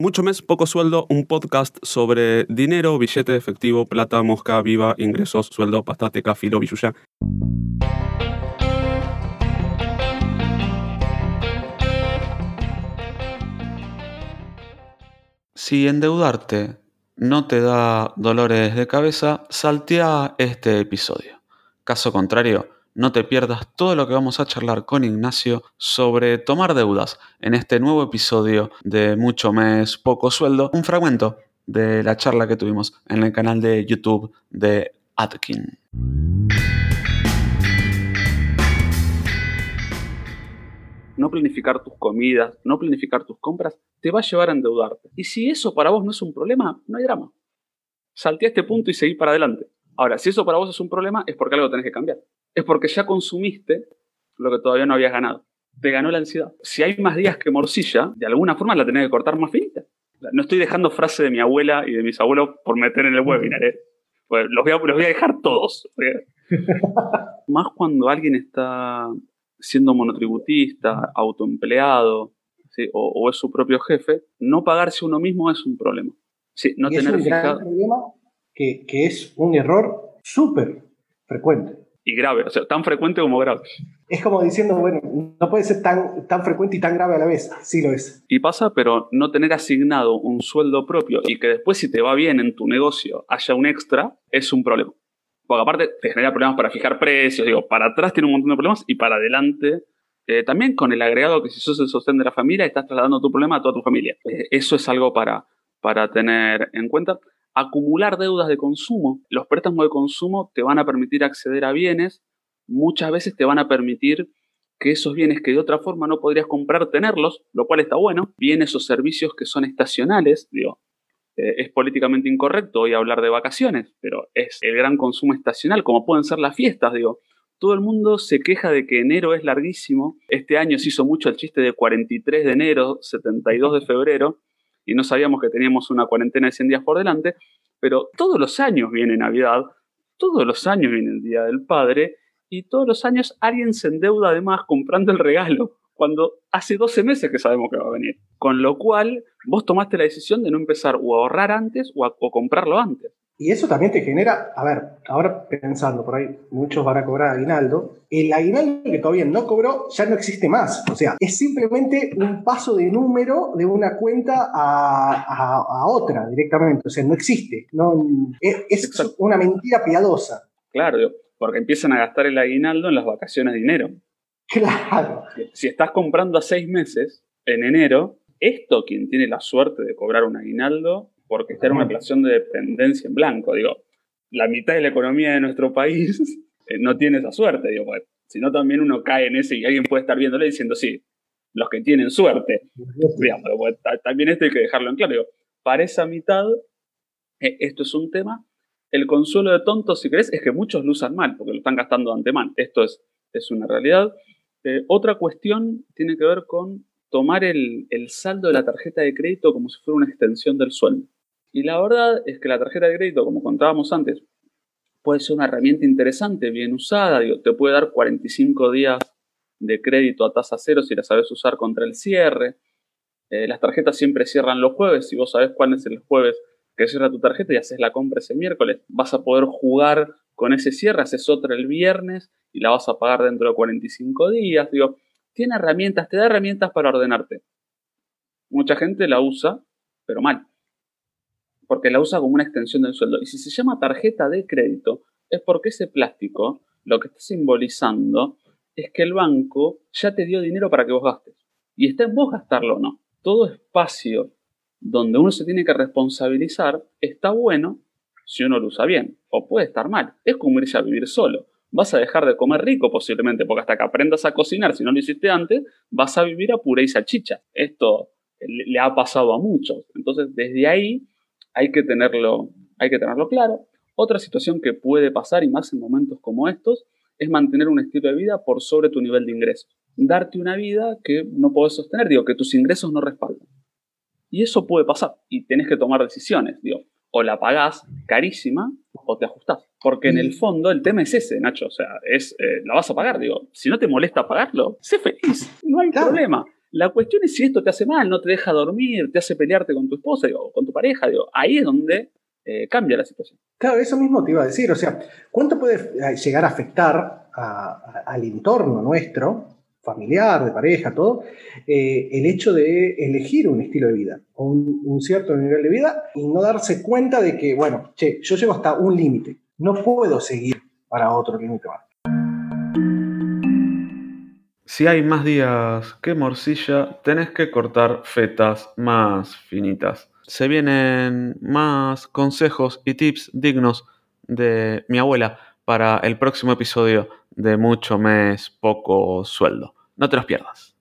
Mucho mes, poco sueldo, un podcast sobre dinero, billete efectivo, plata, mosca, viva, ingresos, sueldo, pastateca, filo, billuya. Si endeudarte no te da dolores de cabeza, saltea este episodio. Caso contrario, no te pierdas todo lo que vamos a charlar con Ignacio sobre tomar deudas en este nuevo episodio de Mucho Mes, Poco Sueldo, un fragmento de la charla que tuvimos en el canal de YouTube de Atkin. No planificar tus comidas, no planificar tus compras, te va a llevar a endeudarte. Y si eso para vos no es un problema, no hay drama. Saltea este punto y seguí para adelante. Ahora, si eso para vos es un problema, es porque algo tenés que cambiar es porque ya consumiste lo que todavía no habías ganado. Te ganó la ansiedad. Si hay más días que morcilla, de alguna forma la tenés que cortar más finita. No estoy dejando frase de mi abuela y de mis abuelos por meter en el webinar. ¿eh? Pues los, voy a, los voy a dejar todos. más cuando alguien está siendo monotributista, autoempleado, o, es su propio jefe, no pagarse uno mismo es un problema. Sí, no tener es un gran problema que, que es un error súper frecuente y grave, o sea, tan frecuente como grave. Es como diciendo, bueno, no puede ser tan, tan frecuente y tan grave a la vez. Sí lo es. Y pasa, pero no tener asignado un sueldo propio y que después si te va bien en tu negocio haya un extra, es un problema. Porque aparte te genera problemas para fijar precios, digo, para atrás tiene un montón de problemas y para adelante eh, también con el agregado que si sos el sostén de la familia estás trasladando tu problema a toda tu familia. Eh, eso es algo para, para tener en cuenta acumular deudas de consumo. Los préstamos de consumo te van a permitir acceder a bienes, muchas veces te van a permitir que esos bienes que de otra forma no podrías comprar, tenerlos, lo cual está bueno. Bienes o servicios que son estacionales, digo, eh, es políticamente incorrecto hoy hablar de vacaciones, pero es el gran consumo estacional, como pueden ser las fiestas, digo. Todo el mundo se queja de que enero es larguísimo. Este año se hizo mucho el chiste de 43 de enero, 72 de febrero y no sabíamos que teníamos una cuarentena de 100 días por delante, pero todos los años viene Navidad, todos los años viene el Día del Padre y todos los años alguien se endeuda además comprando el regalo cuando hace 12 meses que sabemos que va a venir. Con lo cual, vos tomaste la decisión de no empezar o a ahorrar antes o, a, o comprarlo antes. Y eso también te genera, a ver, ahora pensando, por ahí muchos van a cobrar aguinaldo, el aguinaldo que todavía no cobró ya no existe más. O sea, es simplemente un paso de número de una cuenta a, otra directamente. O sea, no existe. No, es, una mentira piadosa. Claro, porque empiezan a gastar el aguinaldo en las vacaciones de dinero. Claro. Si estás comprando a seis meses, en enero, esto quien tiene la suerte de cobrar un aguinaldo porque está en una relación de dependencia en blanco. Digo, la mitad de la economía de nuestro país eh, no tiene esa suerte, digo, pues, si no también uno cae en ese y alguien puede estar viéndole diciendo, sí, los que tienen suerte. Digamos, pues, también esto hay que dejarlo en claro. Digo, para esa mitad, eh, esto es un tema. El consuelo de tontos, si querés, es que muchos lo usan mal, porque lo están gastando de antemano. Esto es, es una realidad. Eh, otra cuestión tiene que ver con tomar el, el saldo de la tarjeta de crédito como si fuera una extensión del sueldo. Y la verdad es que la tarjeta de crédito, como contábamos antes, puede ser una herramienta interesante, bien usada, digo, te puede dar 45 días de crédito a tasa cero si la sabes usar contra el cierre. Eh, las tarjetas siempre cierran los jueves, si vos sabes cuál es el jueves que cierra tu tarjeta y haces la compra ese miércoles, vas a poder jugar con ese cierre, haces otra el viernes y la vas a pagar dentro de 45 días. Digo, tiene herramientas, te da herramientas para ordenarte. Mucha gente la usa, pero mal porque la usa como una extensión del sueldo. Y si se llama tarjeta de crédito, es porque ese plástico lo que está simbolizando es que el banco ya te dio dinero para que vos gastes. Y está en vos gastarlo o no. Todo espacio donde uno se tiene que responsabilizar está bueno si uno lo usa bien. O puede estar mal. Es como irse a vivir solo. Vas a dejar de comer rico posiblemente, porque hasta que aprendas a cocinar, si no lo hiciste antes, vas a vivir a puré y salchicha. Esto le ha pasado a muchos. Entonces, desde ahí hay que tenerlo, hay que tenerlo claro. Otra situación que puede pasar, y más en momentos como estos, es mantener un estilo de vida por sobre tu nivel de ingresos. Darte una vida que no puedes sostener, digo, que tus ingresos no respaldan. Y eso puede pasar, y tenés que tomar decisiones, digo, o la pagás carísima o te ajustás. Porque en el fondo el tema es ese, Nacho, o sea, es, eh, la vas a pagar, digo, si no te molesta pagarlo, sé feliz, no hay problema. La cuestión es si esto te hace mal, no te deja dormir, te hace pelearte con tu esposa o con tu pareja. Digo, ahí es donde eh, cambia la situación. Claro, eso mismo te iba a decir. O sea, ¿cuánto puede eh, llegar a afectar al entorno nuestro, familiar, de pareja, todo, eh, el hecho de elegir un estilo de vida o un, cierto nivel de vida y no darse cuenta de que, bueno, che, yo llego hasta un límite, no puedo seguir para otro límite más. Si hay más días que morcilla, tenés que cortar fetas más finitas se vienen más consejos y tips dignos de mi abuela para el próximo episodio de Mucho Mes, Poco Sueldo. No te los pierdas.